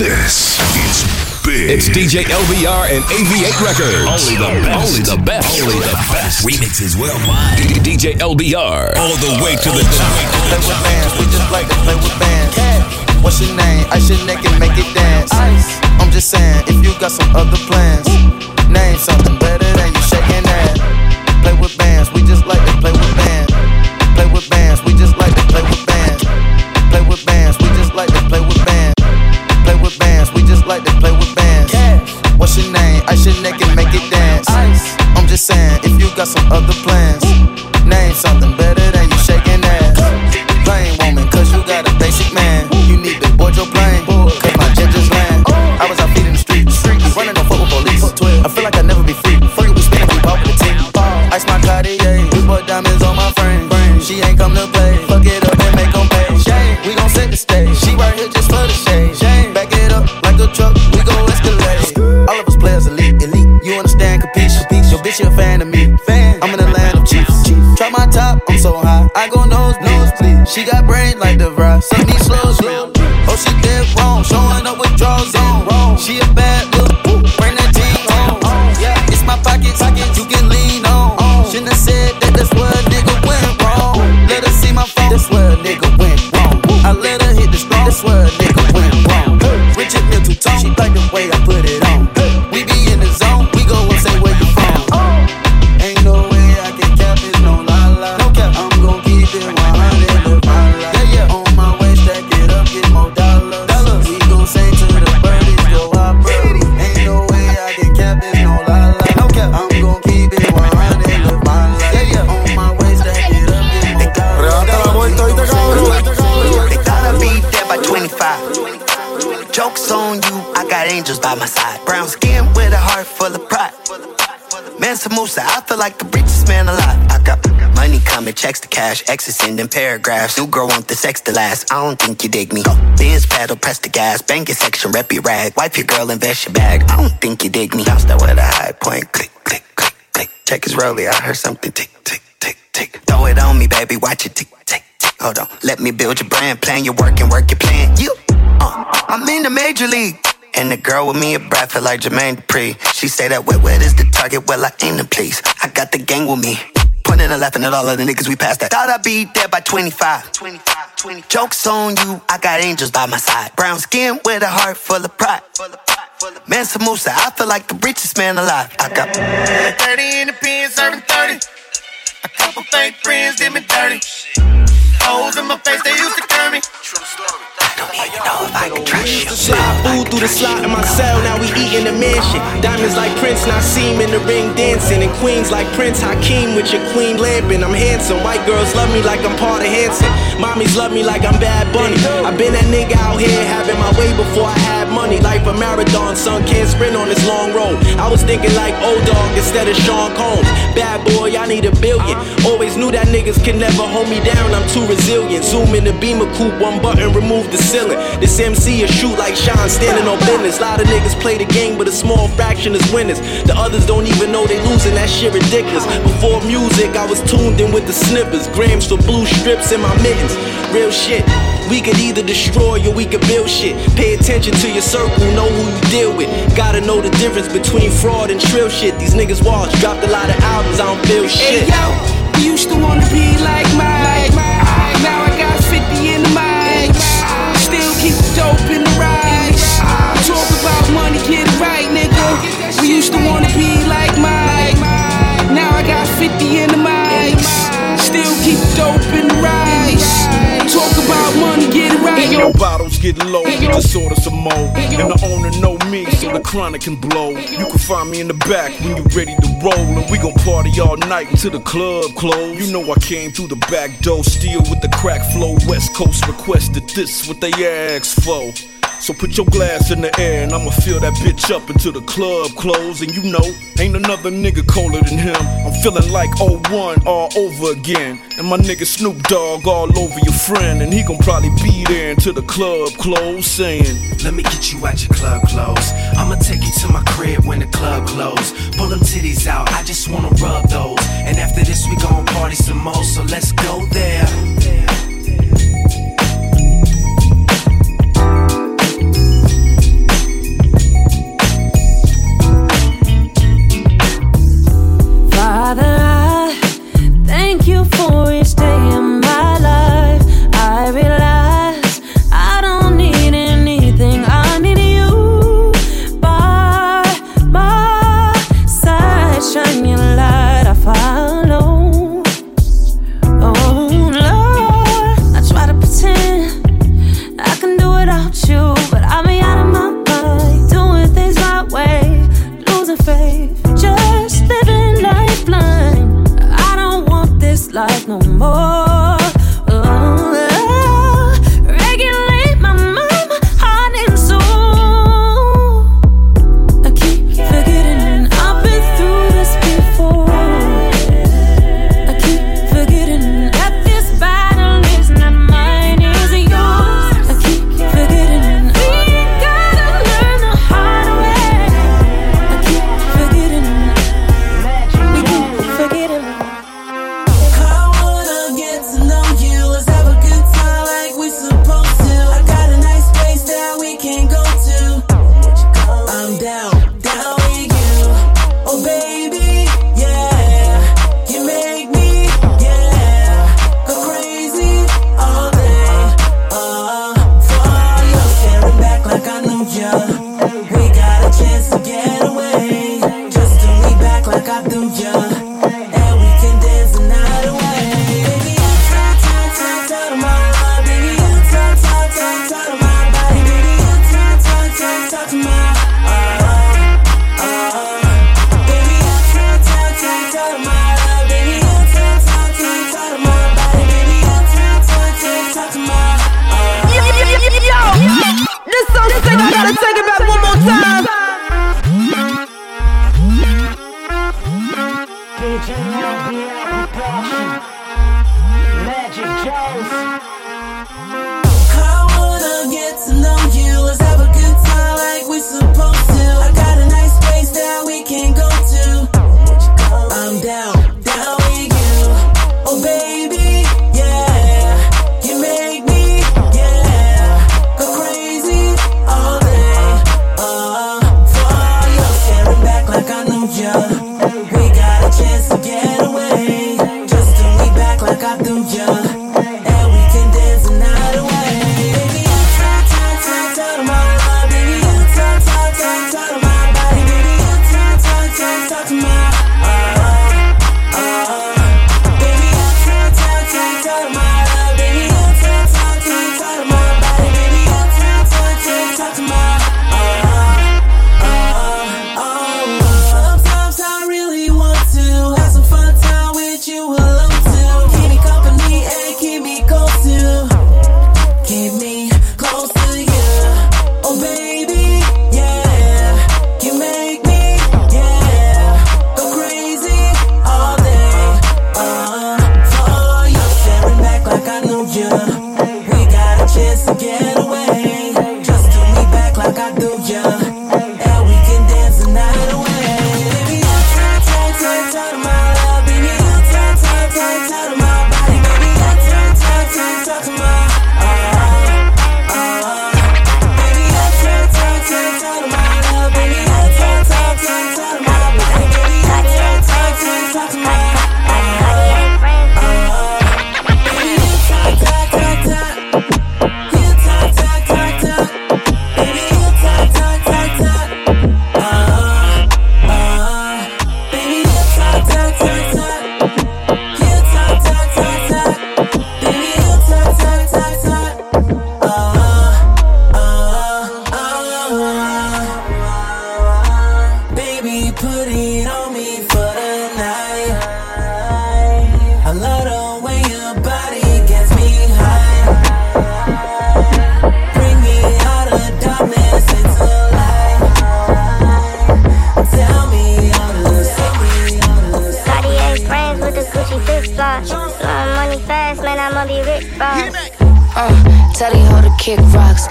This is big. It's DJ LBR and AV8 Records. Only the best. Only the best. Only the best. Remixes worldwide. DJ LBR. All the way to the top. Play with bands, we just like to play with bands. What's your name? I should neck and make it dance. I'm just saying, if you got some other plans, name something better than you got some other plans, exes sending paragraphs. New girl want the sex to last. I don't think you dig me. Benz pedal, press the gas, Bang your section, rep your rag. Wipe your girl, invest your bag. I don't think you dig me. Bounce that with a high point, click, click, click, click. Check is rolling, I heard something tick, tick, tick, tick. Throw it on me, baby, watch it tick, tick, tick. Hold on, let me build your brand, plan your work and work your plan. You, uh, I'm in the major league. And the girl with me a brat feel like Jermaine Dupri. She say that wet wet is the target, well I aim the place. I got the gang with me. Pointing and laughing at all of the niggas we passed that. Thought I'd be dead by 25. 25, 20. Jokes on you, I got angels by my side. Brown skin with a heart full of pride. Man, Samosa, I feel like the richest man alive. I got 30 in the pen, serving 30. A couple fake friends did me dirty. Holes in my face, they used to curve me. I don't even know if I can trust you. Slide food through the slot in my cell, now we eating the mansion. Diamonds like Prince, Naseem in the ring dancing. And queens like Prince Hakeem with your queen lamping. I'm handsome, white girls love me like I'm part of Hanson. Mommies love me like I'm Bad Bunny. i been that nigga out here having my way before I had money. Life a marathon, son can't sprint on this long road. I was thinking like old dog instead of Sean Combs. Bad boy, I need a billion. Always knew that niggas can never hold me down, I'm too resilient. Zoom in the beamer one button, remove the ceiling. This MC is shoot like Sean, standing on business. A Lot of niggas play the game, but a small fraction is winners. The others don't even know they losing, that shit ridiculous. Before music, I was tuned in with the snippers. Grams for blue strips in my mittens. Real shit. We could either destroy or we could build shit. Pay attention to your circle, know who you deal with. Gotta know the difference between fraud and trill shit. These niggas watch, dropped a lot of albums, I don't feel shit. Hey yo, we used to wanna be like Mike. Get it right. Yo, bottles get low, just order some more. And the owner know me, so the chronic can blow. You can find me in the back when you ready to roll. And we gon' party all night until the club close. You know I came through the back door, still with the crack flow. West Coast requested this, what they asked for. So put your glass in the air and I'ma fill that bitch up until the club close. And you know, ain't another nigga colder than him. I'm feeling like 01 all over again. And my nigga Snoop Dogg all over your friend. And he gon' probably be there until the club close, saying, Let me get you out your club clothes. I'ma take you to my crib when the club close. Pull them titties out, I just wanna rub those. And after this, we gon' party some more, so let's go there.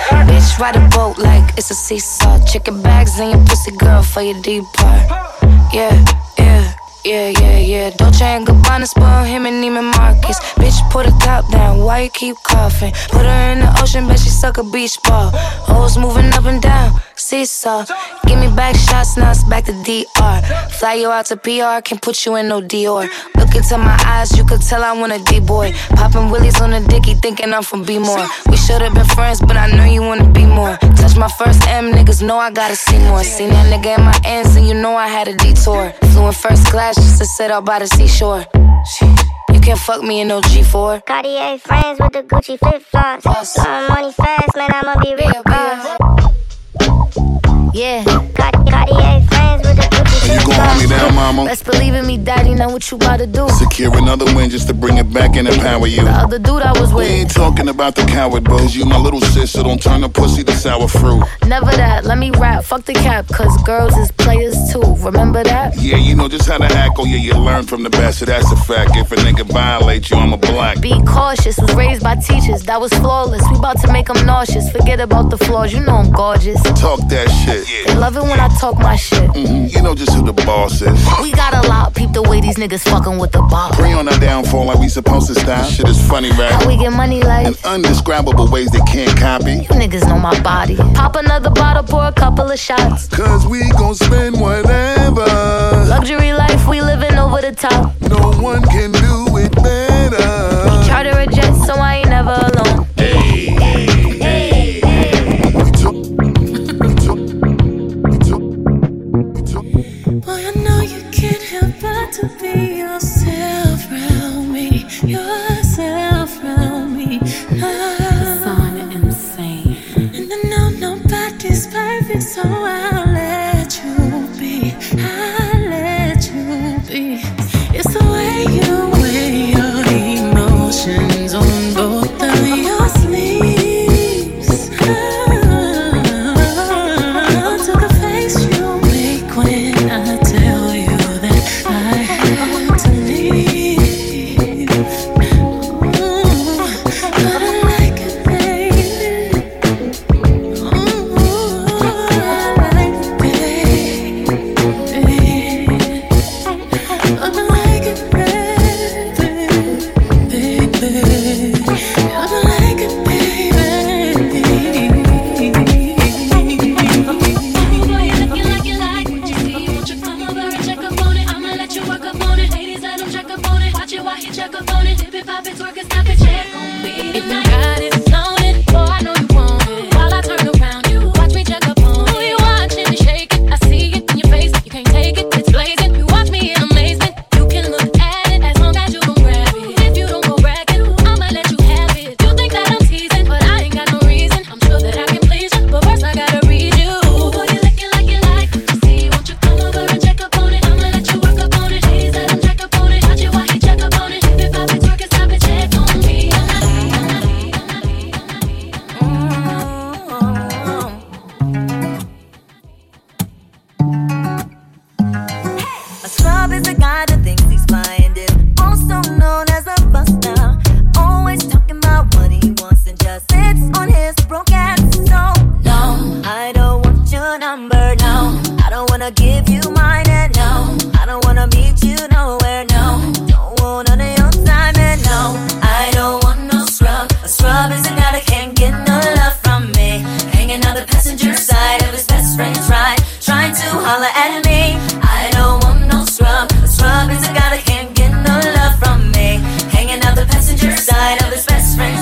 Bitch, ride a boat like it's a seesaw. Chicken bags in your pussy, girl, for your deep part. Yeah, yeah, yeah, yeah. Dolce and Gabbana spoil him and Neiman Marcus. Bitch, put a top down, why you keep coughing? Put her in the ocean, bet she suck a beach ball. Hoes moving up and down, seesaw. Give me back shots, now it's back to DR. Fly you out to PR, can't put you in no Dior. Look into my eyes, you could tell I want a D-boy. Popping willies on the dicky, thinking I'm from B-more. We should've been friends, but I know you wanna be more. Touch my first M, niggas know I gotta see more. Seen that nigga in my ends, and you know I had a detour. Flew in first class just to sit out by the seashore. You can't fuck me in no G4. Cartier friends with the Gucci flip flops. Blowing money fast, man, I'ma be rich, boss. Yeah. Cartier friends with the You gon' hold me down, mama? Best believe in me, daddy, know what you about to do. Secure another win just to bring it back and empower you. The other dude I was with. We ain't talking about the coward bros. You my little sis, so don't turn the pussy to sour fruit. Never that, let me rap, fuck the cap, cause girls is players too. Remember that? Yeah, you know just how to act. Oh yeah, you learn from the best. So that's a fact. If a nigga violate you, I'm a black. Be cautious, was raised by teachers, that was flawless. We about to make them nauseous, forget about the flaws, you know I'm gorgeous. Talk that shit. They love it when I talk my shit. Mhm, You know just who the boss is. We got a lot, peep the way these niggas fucking with the bar. Pre on our downfall like we supposed to style. Shit is funny, right? How we get money like In undescribable ways they can't copy. you niggas know my body. Pop another bottle, pour a couple of shots. Cause we gon' spend whatever. Luxury life, we living over the top. No one can do it better. Charter a jet, so I ain't never alone. To be yourself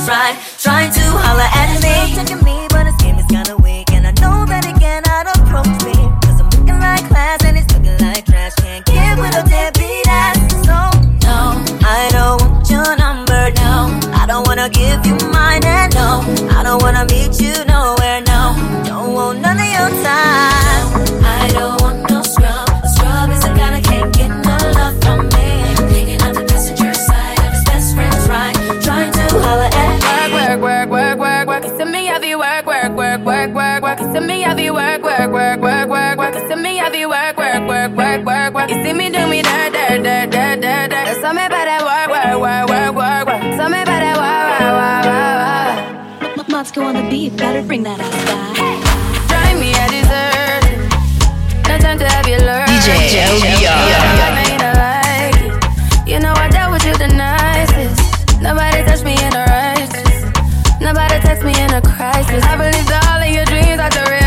trying to holler at me. to me I be work, work, work, work, work, work. It's to me be work, work, work, work, work, work. You see me do me dirt, dirt, dirt, dirt, dirt, dirt. Tell me about that work, work, work, work, work, work. Tell me about that work, work, work, work, work. Moscow on the beat, better bring that out. Hey. Drive me a dessert. No time to have you learn. DJ Joe like You know I dealt with you the nicest. Nobody touched me in a rush. Nobody touched me in a crisis. I believe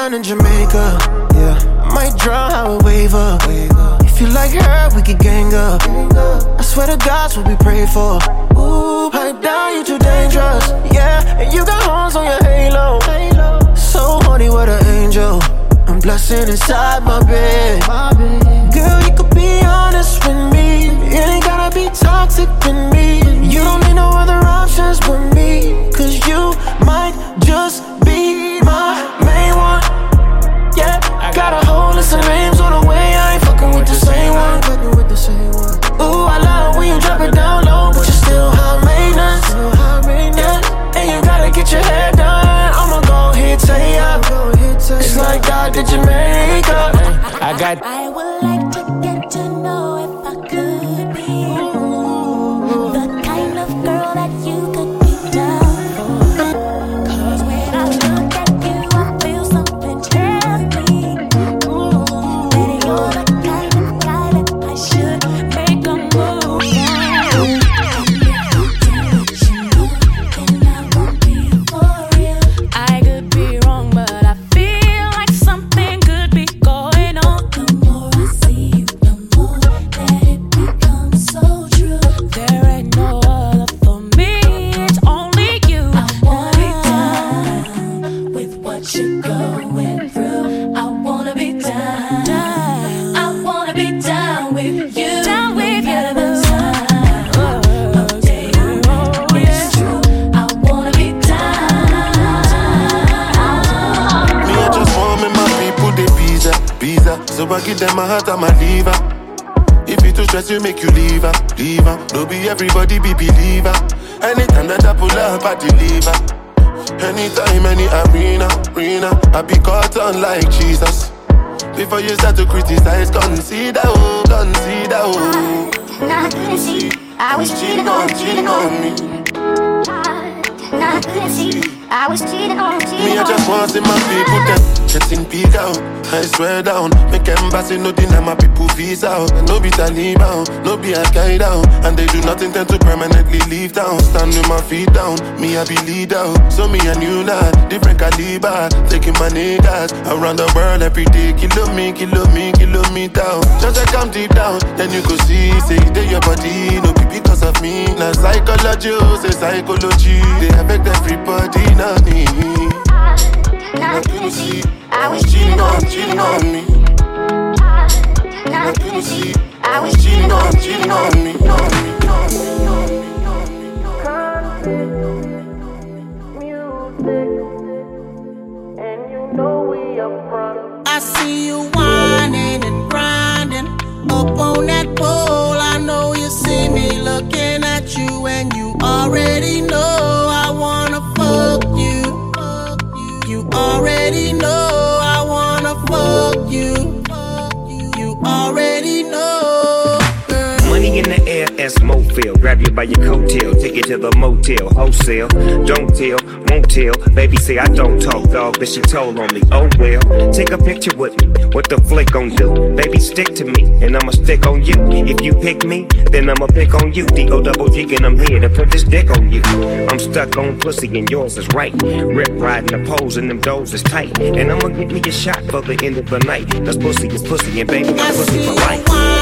down in Jamaica. Yeah, I might drown how I wave up. If you like her, we could gang up. I swear to God's what we pray for. Ooh, pipe down, you too dangerous. Yeah, and you got horns on your halo. So horny, what an angel. I'm blessing inside my bed. Girl, you could be honest with me. It ain't gotta be toxic with me. You don't need no other options but me. Cause you might just be been down low, but you still high maintenance. Yeah. And you gotta get your hair done. I'ma go hit, say up. It's like God did your makeup. I got. Be be believer. Anytime that I pull up, I deliver. Anytime, any arena, arena, I be caught on like Jesus. Before you start to criticize, consider, oh, consider, oh. I couldn't see. I was cheating on, cheating on me. Couldn't see. I was cheating on, cheating Me, I just want to see my people them getting big out. I swear down, make embassy no deny my people visa out. And no be Taliban, no be Al Qaeda, and they do not intend to permanently leave town. Stand with my feet down, me I be leader. So me a new lad, different caliber, taking my niggas around the world every day. Kilo me, kilo me, kilometer. Just like I'm deep down, then you go see, say they your body, no be because of me. Now psychology, oh, say psychology, they affect everybody, not me. Nah, I couldn't see. I was cheating on, cheating on me. Nah, I couldn't see. I was cheating on, cheating on me. On me, on me. I see you whining and grinding up on that pole. I know you see me looking at you, and you already know S Grab you by your coattail, take you to the motel, wholesale. Don't tell, won't tell. Baby say I don't talk, dog. This shit told on me. Oh well, take a picture with me. What the flick gon' do? Baby, stick to me, and I'ma stick on you. If you pick me, then I'ma pick on you. D O double G, and I'm here to put this dick on you. I'm stuck on pussy, and yours is right. Rip riding the poles, and them doors is tight. And I'ma give me a shot for the end of the night. Cause pussy is pussy, and baby, got pussy for life.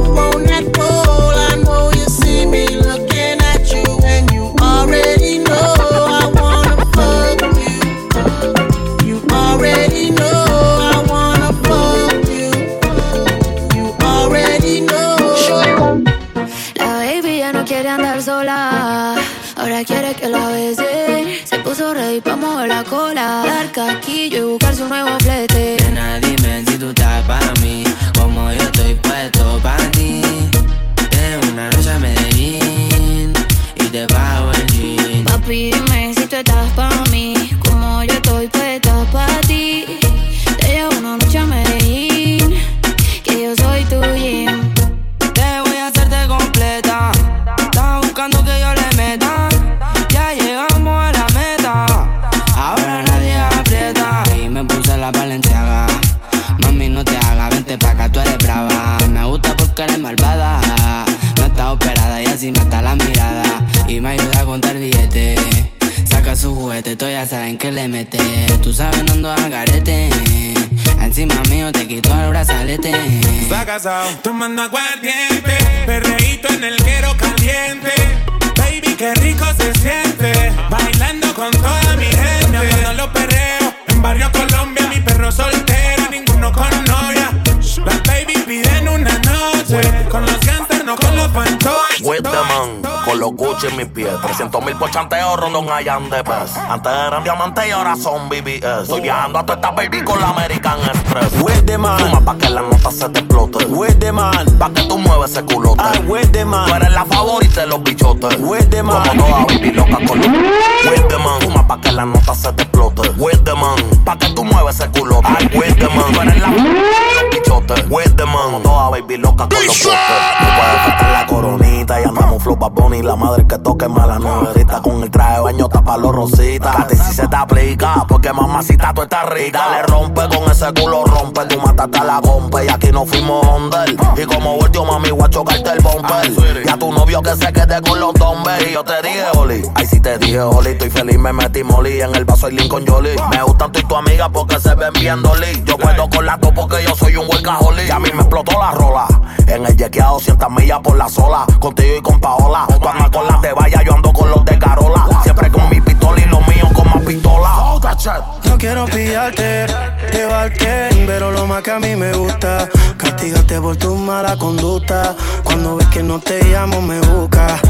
Whining and grinding up on that pole. I know you see me looking at you, and you already know I wanna fuck you. You already know I wanna fuck you. You already know. La baby ya no quiere andar sola. Ahora quiere que la bese. Se puso ready pa' mover la cola. Dar casquillo y buscar su nuevo flete. Nena, dime si tú estás para mí, como yo estoy puesto para ti. De una noche a Medellín y te pago el jean. Papi, dime si tú estás pa' mí. Como yo estoy puesta pa' ti. Te llevo una noche a Medellín. Que yo soy tu gym. Juguete, tú ya saben que le mete. Tú sabes, no ando a garete. Encima mío te quito el brazalete. Está casado, tomando aguardiente, perreíto en el quero caliente. Baby, qué rico se siente, bailando con toda mi gente. Me los perreos, en barrio Colombia, mi perro soltero, ninguno con novia. Las baby piden Con los Gucci en mis pies. 300 mil por chanteo, rondón hayan de pez. Antes eran diamantes y ahora son BBS. Estoy viajando a toda esta baby con la American Express. With the man. Fuma pa' que la nota se te explote. With the man. Pa' que tú mueves ese culote. I with the man. Tú eres la favorita de los bichotes. With the man. Como toda baby loca con los With the man. Fuma pa' que la nota se te explote. With the man. Pa' que tú mueves ese culote. I with the man. Tú eres la favorita de los bichotes. With the man. Como toda baby loca con los botes. No puede faltar la coronita. Y andamos flow Bad Bunny. La madre que toque mala nuevecita. Con el traje de baño tapa los rositas. A ti si se te aplica. Porque mamacita tú estás rica. Le rompe con ese culo rompe. Tú mataste a la compa. Y aquí no fuimos under. Y como volteo mami voy a chocarte el bumper. Y a tu novio que se quede con los dombes. Y yo te dije, Oli. Ay, si te dije, Oli. Estoy feliz, me metí molí. En el vaso hay Lincoln Jolie. Me gustan tú y tu amiga porque se ven bien dolly. Yo puedo con la dos porque yo soy un workaholic. Y a mí me explotó la rola. En el a 200 millas por la sola. Contigo y con Paola. Andas con las de valla, yo ando con los de Carola. Siempre con mi pistola y más pistola. No quiero pillarte, llevarte, pero lo más que a mí me gusta, castigarte por tu mala conducta. Cuando ves que no te llamo, me busca.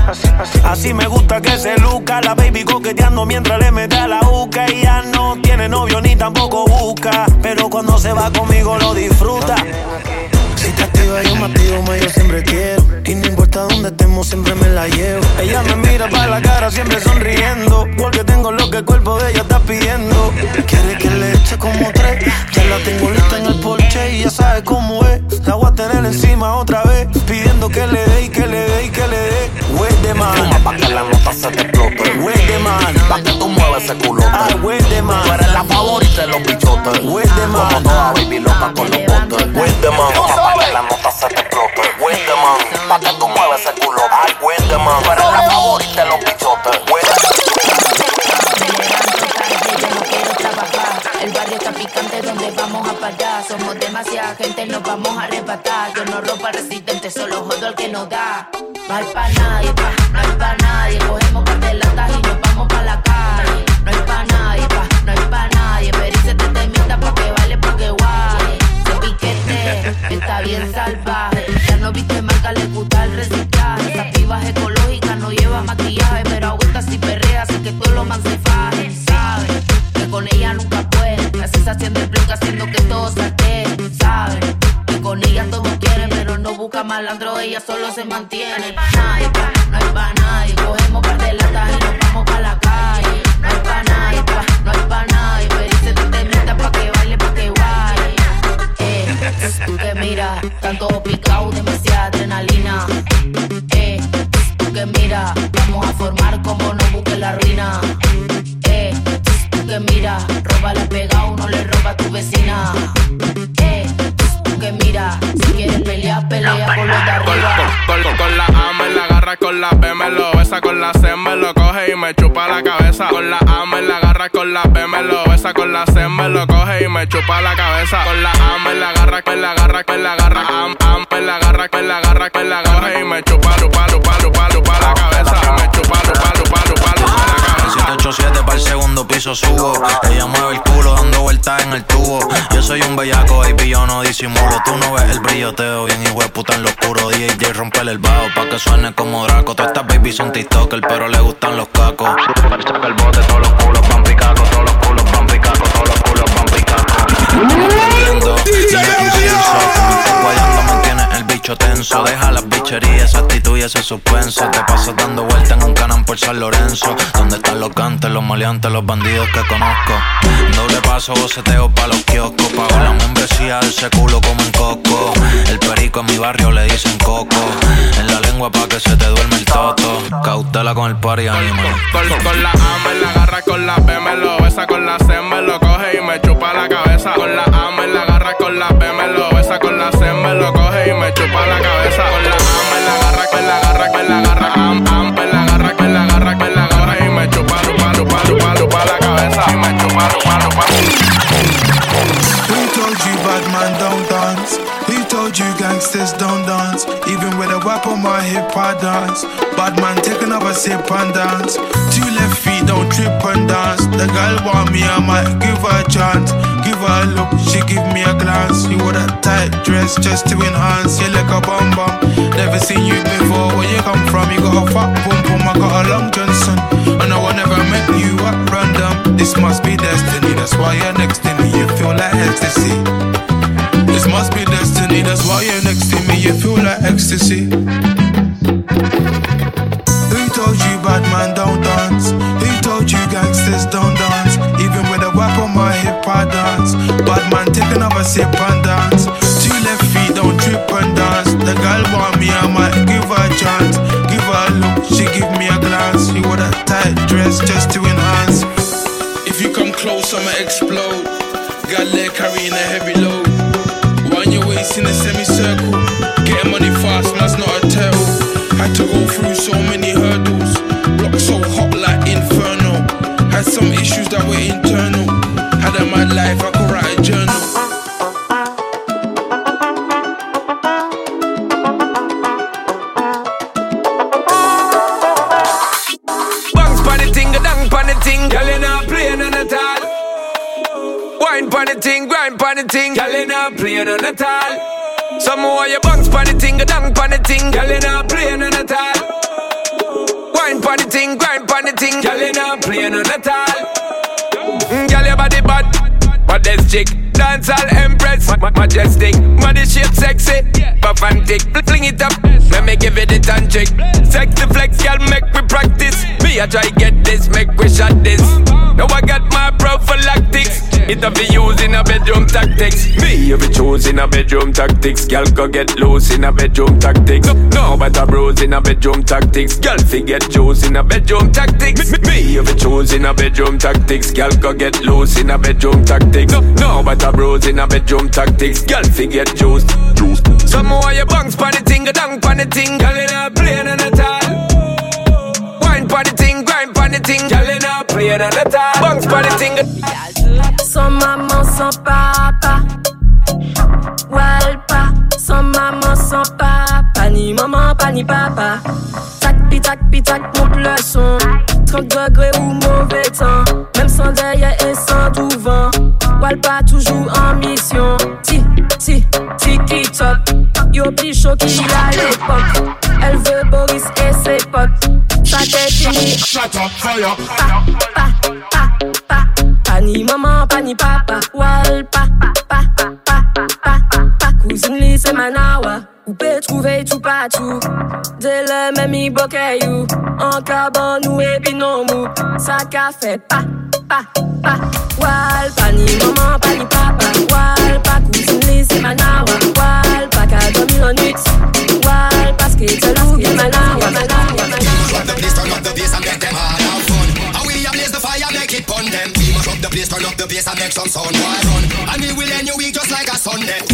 Así me gusta que se luca, la baby coqueteando mientras le mete a la uca. Y ya no tiene novio ni tampoco busca, pero cuando se va conmigo lo disfruta. Si te activa, yo me activo, más yo siempre quiero. Y no importa dónde estemos, siempre me la llevo. Ella me mira para la cara, siempre sonriendo. Porque tengo lo que el cuerpo de ella está pidiendo. Quiere que le eche como tres. Ya la tengo lista en el porche y ya sabe cómo es. La voy a tener encima otra vez. Pidiendo que le dé y que le dé y que le dé. With the man. Fuma pa' que la nota se te explote. With the man. Pa' que tú mueves ese culote. I with the man. Tú eres la favorita de los bichotes. With the man. Como toda baby loca con los botes. With the man. Pa' que la nota se te explote. With the man. Pa' que tú mueves ese culote. Somos demasiada gente, nos vamos a arrebatar. Yo no rompo al residente, solo jodo al que nos da. No hay pa' nadie, pa, no hay pa' ella solo se mantiene. Pa' nadie, pa, no hay pa' nadie. Cogemos par de latas y nos vamos pa' la calle. No hay pa' nadie, no hay pa' nadie. Perice te temita pa' que baile, pa' que guay. Eh, tú que mira, tanto picao, demasiada adrenalina. Eh, tú que mira, vamos a formar como no busque la ruina. Eh, tú que mira, roba la pega, uno le roba a tu vecina. Con la A me la agarra, con la B me lo besa, con la C me lo coge y me chupa la cabeza. Con la A me la agarra, con la B me lo besa, con la C me lo coge y me chupa la cabeza. Con la A me la agarra, me la agarra, me la agarra, am, am, me la agarra, me la agarra, me la coge y me chupa, lupa, lupa, lupa, lupa la cabeza. Me chupa, lupa, lupa, lupa la cabeza. 787 para el segundo piso subo. Ella mueve el culo dando vueltas en el tubo. Yo soy un bellaco, baby, yo no disimulo. Tú no ves el brilloteo, bien hijo de puta en lo oscuro. DJ romper el bajo pa' que suene como Draco. Todas estas baby son TikToker, pero le gustan los cacos. El bote, todos los culos van picacos, todos los culos van picacos, todos los culos van picacos. Bicho tenso. Deja las bicherías, esa actitud y ese suspenso. Te pasas dando vueltas en un canal por San Lorenzo. Donde están los cantes, los maleantes, los bandidos que conozco. Doble paso, boceteo pa' los kioscos. Pago la membresía de ese culo como un coco. El perico en mi barrio le dicen coco. En la lengua pa' que se te duerme el toto. Cautela con el party animal. Con, con la A me la agarra, con la B me lo besa, con la C me lo coge y me chupa la cabeza. Con la A me la agarra, con la B me lo hip hop dance. Bad man take another sip and dance. Two left feet don't trip and dance. The girl want me, I might give her a chance. Give her a look, she give me a glance. You wore that tight dress just to enhance. You like a bum bum. Never seen you before. Where you come from? You got a fat pum pum. I got a long Johnson. And I will never met you at random. This must be destiny. That's why you're next to me. You feel like ecstasy. This must be destiny. That's why you're next to me. You feel like ecstasy. Who told you bad man don't dance? Who told you gangsters don't dance? Even with a whip on my hip, I dance. Bad man, take another sip and dance. Two left feet, don't trip and dance. The girl want me, I might give her a chance. Give her a look, she give me a glance. You wore that tight dress just to enhance. If you come close, I'ma explode. Got leg carrying a heavy load. Wind your waist in a semicircle. Bedroom tactics. Me you be choosing a bedroom tactics. Girl go get loose in a bedroom tactics. No, no a bros in a bedroom tactics. Girl forget juice in a bedroom tactics. Me, me you be choosing a bedroom tactics. Girl go get loose in a bedroom tactics. No, no a bros in a bedroom tactics. Girl forget juice. Juice. Some more you bounce pon the ting, dang pon the ting. Girl you not playing on the all. Wine pon the ting, grind pon the ting. Girl you not playing on the all. Bounce pon the ting. Sans maman, sans papa. Walpa, sans maman, sans papa. Ni maman, pas ni papa. Tac, pitac, pitac, monte le son. 30 degrés ou mauvais temps. Même sans derrière et sans tout vent. Walpa toujours en mission. Ti, ti, tiki top. Yo plus chaud qu'il a l'époque. Elle veut Boris et ses potes. Sa tête. Shut up, fire. Pas ni maman, pas papa Wal pa pa pa pa pa pa Cousine li se manawa Ou pe trouve tou patou Dele men mi boke you Anka ban nou epi non Sa ka fe pa pa pa. Wal pa ni maman pa ni papa. Wal pa cousine li manawa. Wal pa ka domi non ut Wal paske te lou bi manawa Manawa, manawa, manawa. Place, and make some sound Why run. And we will end your week just like a Sunday.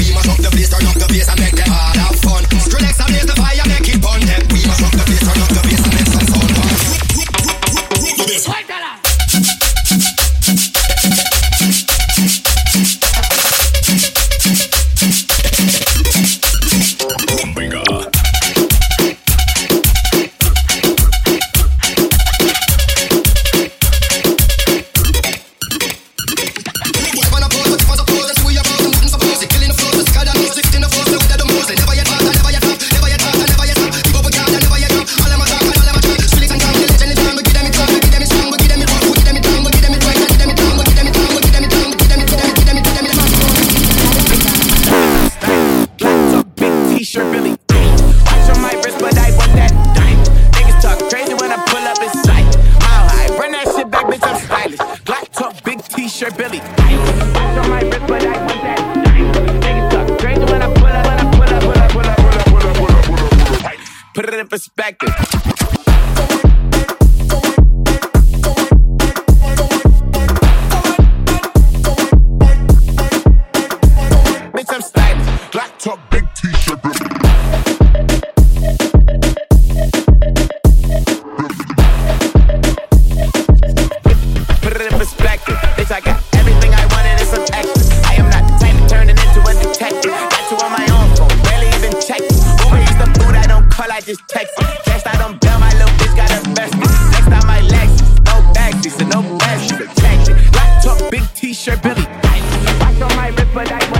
I but I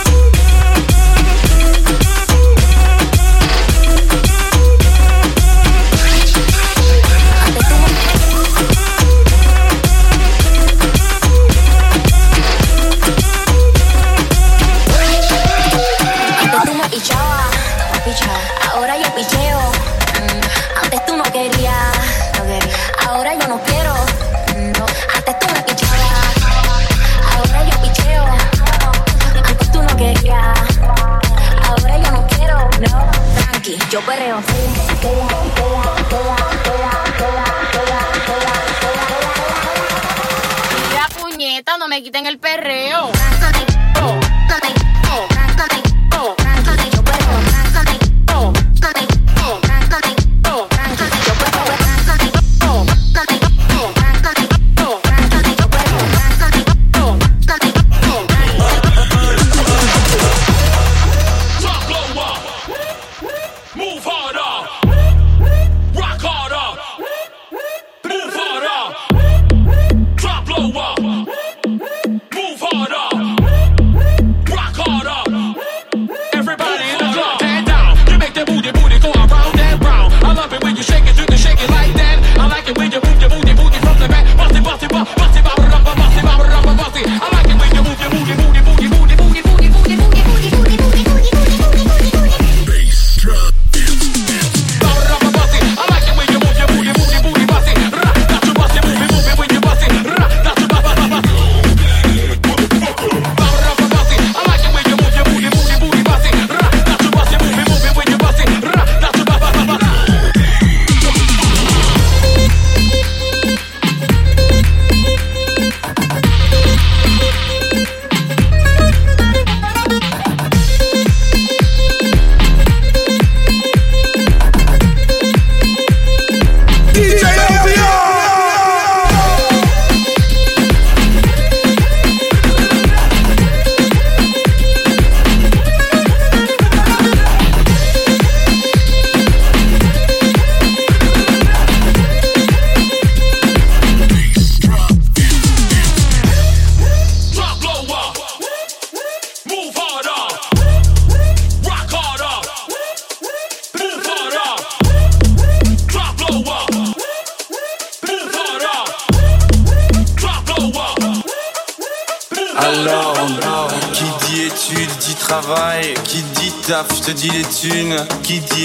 quiten el perreo. Te dis les thunes,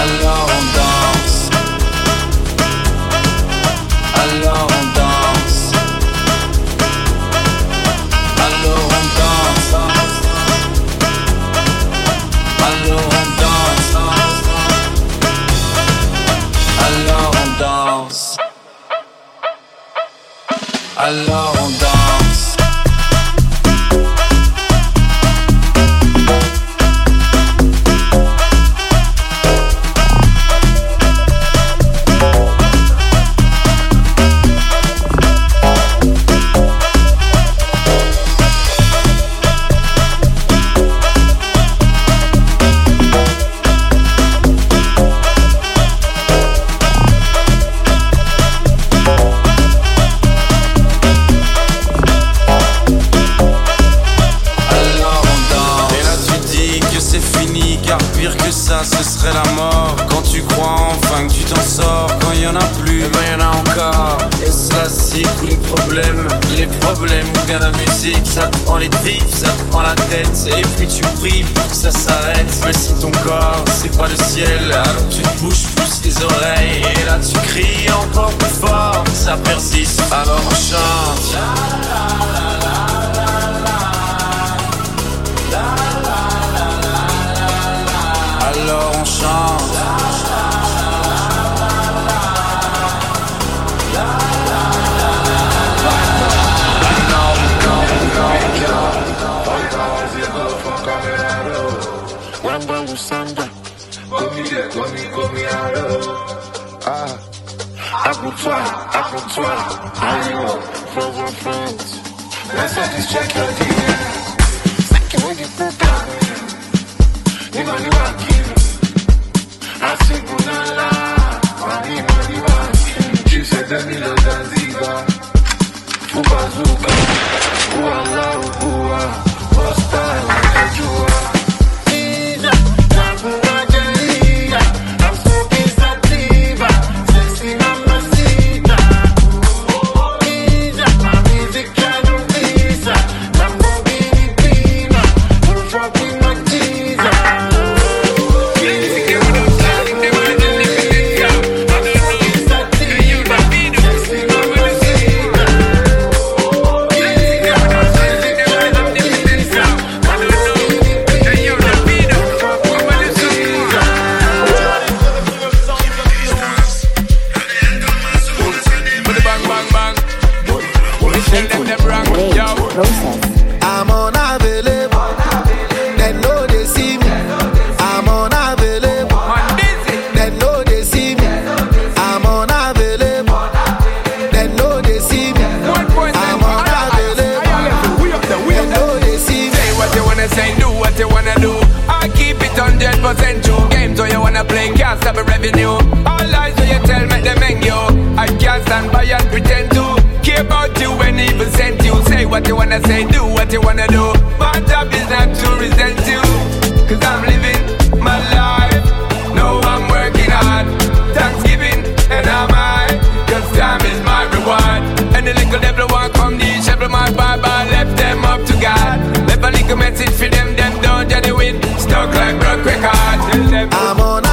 algo. Accroule-toi, accroule-toi. Allez, fais-en friends. Let's have check out here. Second when you put down. You know you are cute. I see Bunala. Money, money, money. Tu sais, demi le Zanzibar. Tout bazooka. Tell them them wrong, yo. I'm unavailable. They know they see me. I'm unavailable. They know they see me. I'm unavailable. They know they see me. I'm unavailable. They know they see me. Say what you wanna say, do what you wanna do. I keep it hundred percent true. Games where you wanna play can't stop the revenue. All lies when you tell me them hang you. I can't stand by and pretend to care about you when even sent you. Say what you wanna say, do what you wanna do. My job is not to resent you. Cause I'm living my life. No, I'm working hard. Thanksgiving and I'm high. Cause time is my reward. And the little devil want come the shovel my Bible. Left them up to God. Left a little message for them, them don't get the win. Stuck like broke record. I'm unavailable.